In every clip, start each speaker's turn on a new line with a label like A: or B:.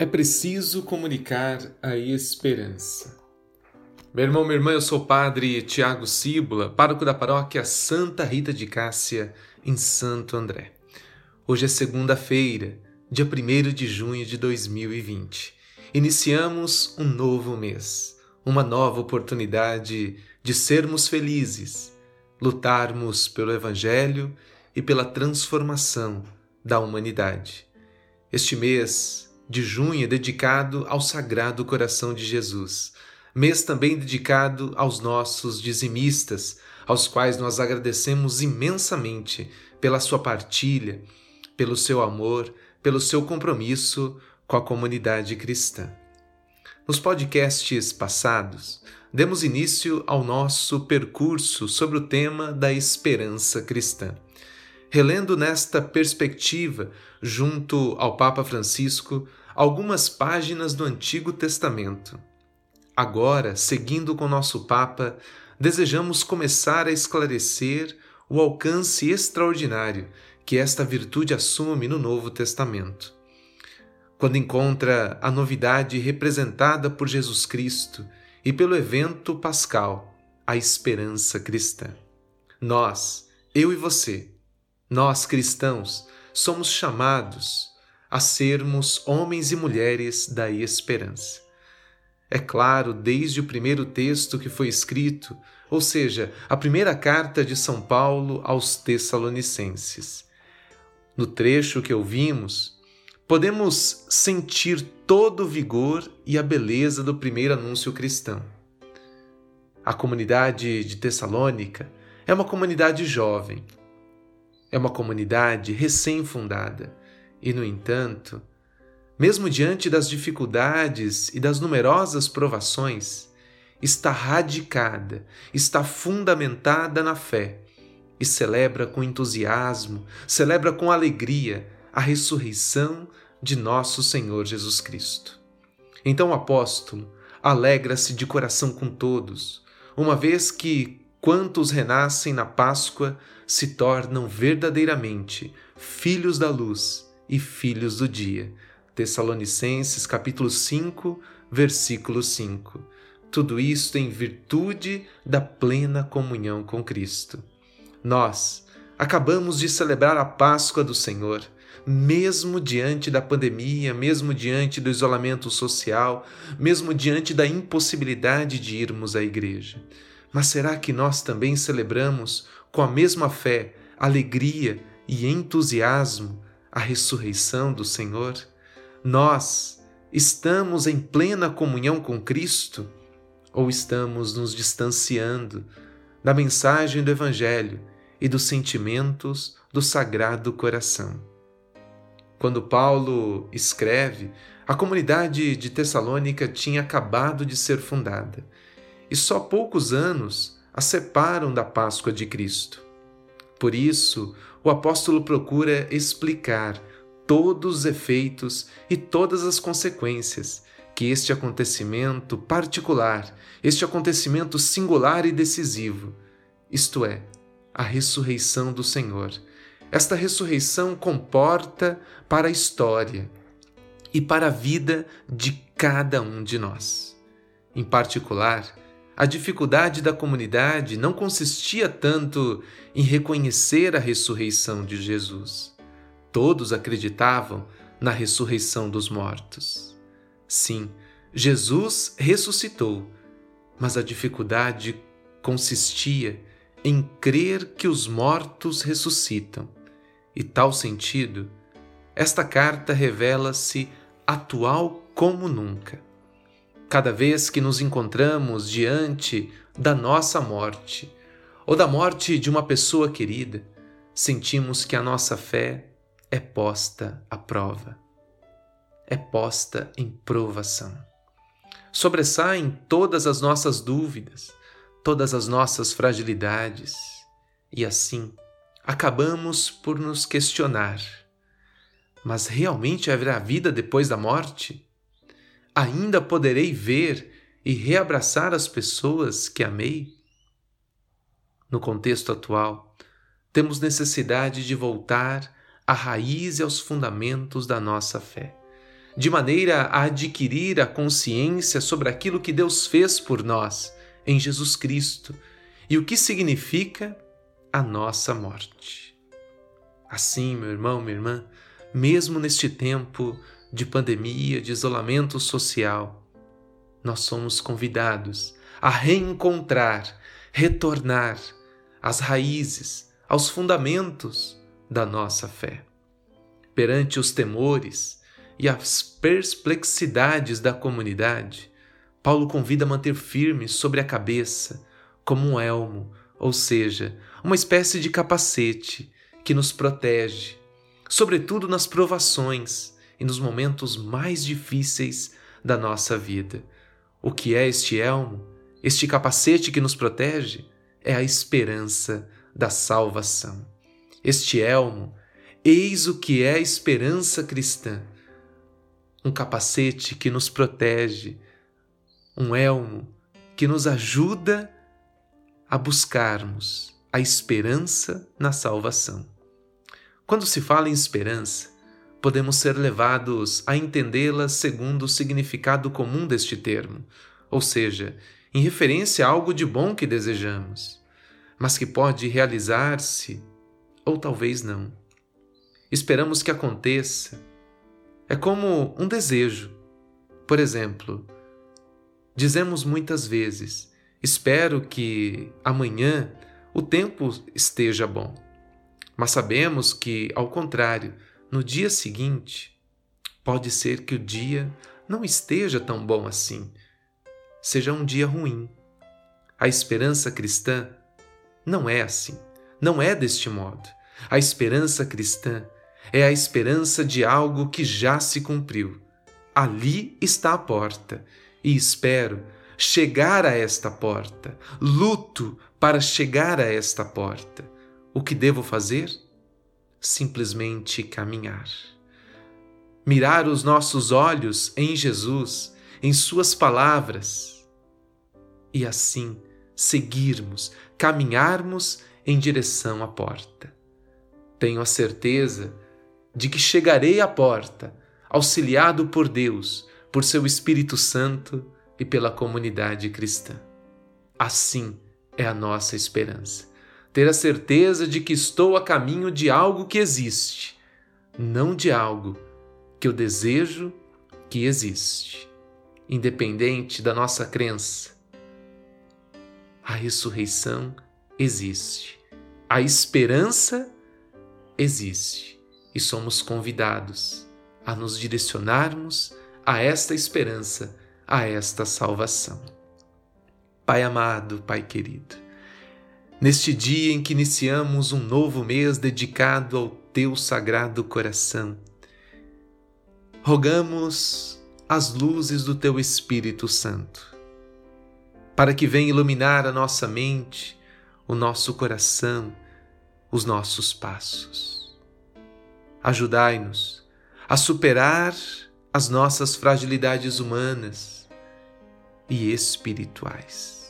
A: É preciso comunicar a esperança. Meu irmão, minha irmã, eu sou o padre Tiago Cíbula, pároco da paróquia Santa Rita de Cássia, em Santo André. Hoje é segunda-feira, dia 1 de junho de 2020. Iniciamos um novo mês, uma nova oportunidade de sermos felizes, lutarmos pelo Evangelho e pela transformação da humanidade. Este mês de junho é dedicado ao Sagrado Coração de Jesus, mês também dedicado aos nossos dizimistas, aos quais nós agradecemos imensamente pela sua partilha, pelo seu amor, pelo seu compromisso com a comunidade cristã. Nos podcasts passados, demos início ao nosso percurso sobre o tema da esperança cristã. Relendo nesta perspectiva, junto ao Papa Francisco, algumas páginas do Antigo Testamento. Agora, seguindo com nosso Papa, desejamos começar a esclarecer o alcance extraordinário que esta virtude assume no Novo Testamento. Quando encontra a novidade representada por Jesus Cristo e pelo evento pascal, a esperança cristã. Nós, eu e você, nós cristãos, somos chamados a sermos homens e mulheres da esperança. É claro, desde o primeiro texto que foi escrito, ou seja, a primeira carta de São Paulo aos Tessalonicenses. No trecho que ouvimos, podemos sentir todo o vigor e a beleza do primeiro anúncio cristão. A comunidade de Tessalônica é uma comunidade jovem, é uma comunidade recém-fundada e, no entanto, mesmo diante das dificuldades e das numerosas provações, está radicada, está fundamentada na fé e celebra com entusiasmo, celebra com alegria a ressurreição de nosso Senhor Jesus Cristo. Então o apóstolo alegra-se de coração com todos, uma vez que quantos renascem na Páscoa se tornam verdadeiramente filhos da luz e filhos do dia. Tessalonicenses capítulo 5, versículo 5. Tudo isto em virtude da plena comunhão com Cristo. Nós acabamos de celebrar a Páscoa do Senhor, mesmo diante da pandemia, mesmo diante do isolamento social, mesmo diante da impossibilidade de irmos à igreja. Mas será que nós também celebramos com a mesma fé, alegria e entusiasmo a ressurreição do Senhor? Nós estamos em plena comunhão com Cristo ou estamos nos distanciando da mensagem do Evangelho e dos sentimentos do Sagrado Coração? Quando Paulo escreve, a comunidade de Tessalônica tinha acabado de ser fundada e só poucos anos a separam da Páscoa de Cristo. Por isso, o apóstolo procura explicar todos os efeitos e todas as consequências que este acontecimento particular, este acontecimento singular e decisivo, isto é, a ressurreição do Senhor, esta ressurreição comporta para a história e para a vida de cada um de nós. Em particular, a dificuldade da comunidade não consistia tanto em reconhecer a ressurreição de Jesus. Todos acreditavam na ressurreição dos mortos. Sim, Jesus ressuscitou, mas a dificuldade consistia em crer que os mortos ressuscitam. E tal sentido, esta carta revela-se atual como nunca cada vez que nos encontramos diante da nossa morte ou da morte de uma pessoa querida, sentimos que a nossa fé é posta à prova, é posta em provação. Sobressaem todas as nossas dúvidas, todas as nossas fragilidades, e assim acabamos por nos questionar: mas realmente haverá vida depois da morte? Ainda poderei ver e reabraçar as pessoas que amei? No contexto atual, temos necessidade de voltar à raiz e aos fundamentos da nossa fé, de maneira a adquirir a consciência sobre aquilo que Deus fez por nós em Jesus Cristo e o que significa a nossa morte. Assim, meu irmão, minha irmã, mesmo neste tempo de pandemia, de isolamento social, nós somos convidados a reencontrar, retornar às raízes, aos fundamentos da nossa fé. Perante os temores e as perplexidades da comunidade, Paulo convida a manter firme sobre a cabeça, como um elmo, ou seja, uma espécie de capacete que nos protege, sobretudo nas provações e nos momentos mais difíceis da nossa vida. O que é este elmo? Este capacete que nos protege? É a esperança da salvação. Este elmo, eis o que é a esperança cristã. Um capacete que nos protege, um elmo que nos ajuda a buscarmos a esperança na salvação. Quando se fala em esperança, podemos ser levados a entendê-la segundo o significado comum deste termo, ou seja, em referência a algo de bom que desejamos, mas que pode realizar-se ou talvez não. Esperamos que aconteça. É como um desejo. Por exemplo, dizemos muitas vezes: Espero que amanhã o tempo esteja bom. Mas sabemos que, ao contrário, no dia seguinte, pode ser que o dia não esteja tão bom assim, seja um dia ruim. A esperança cristã não é assim, não é deste modo. A esperança cristã é a esperança de algo que já se cumpriu. Ali está a porta e espero chegar a esta porta. Luto para chegar a esta porta. O que devo fazer? Simplesmente caminhar. Mirar os nossos olhos em Jesus, em Suas palavras, e assim seguirmos, caminharmos em direção à porta. Tenho a certeza de que chegarei à porta, auxiliado por Deus, por seu Espírito Santo e pela comunidade cristã. Assim é a nossa esperança. Ter a certeza de que estou a caminho de algo que existe, não de algo que eu desejo que existe. Independente da nossa crença, a ressurreição existe. A esperança existe. E somos convidados a nos direcionarmos a esta esperança a esta salvação. Pai amado, Pai querido, neste dia em que iniciamos um novo mês dedicado ao Teu sagrado coração, rogamos as luzes do Teu Espírito Santo, para que venha iluminar a nossa mente, o nosso coração, os nossos passos. Ajudai-nos a superar as nossas fragilidades humanas e espirituais.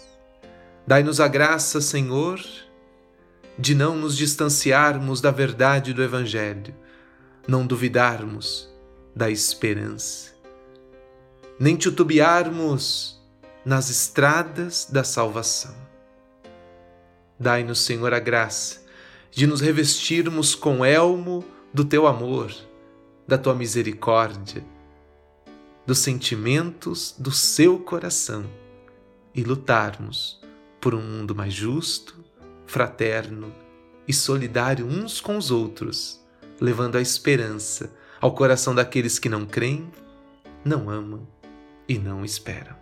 A: Dai-nos a graça, Senhor, de não nos distanciarmos da verdade do Evangelho, não duvidarmos da esperança, nem titubearmos nas estradas da salvação. Dai-nos, Senhor, a graça de nos revestirmos com elmo do teu amor, da tua misericórdia dos sentimentos do seu coração e lutarmos por um mundo mais justo, fraterno e solidário uns com os outros, levando a esperança ao coração daqueles que não creem, não amam e não esperam.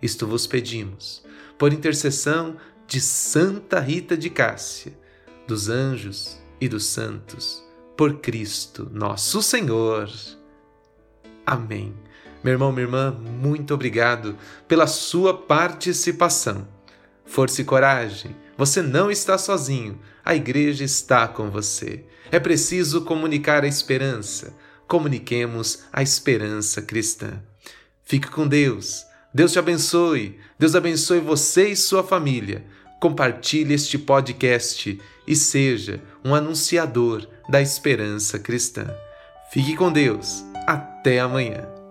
A: Isto vos pedimos, por intercessão de Santa Rita de Cássia, dos anjos e dos santos, por Cristo nosso Senhor. Amém. Meu irmão, minha irmã, muito obrigado pela sua participação. Força e coragem, você não está sozinho, a igreja está com você. É preciso comunicar a esperança. Comuniquemos a esperança cristã. Fique com Deus. Deus te abençoe. Deus abençoe você e sua família. Compartilhe este podcast e seja um anunciador da esperança cristã. Fique com Deus Até amanhã.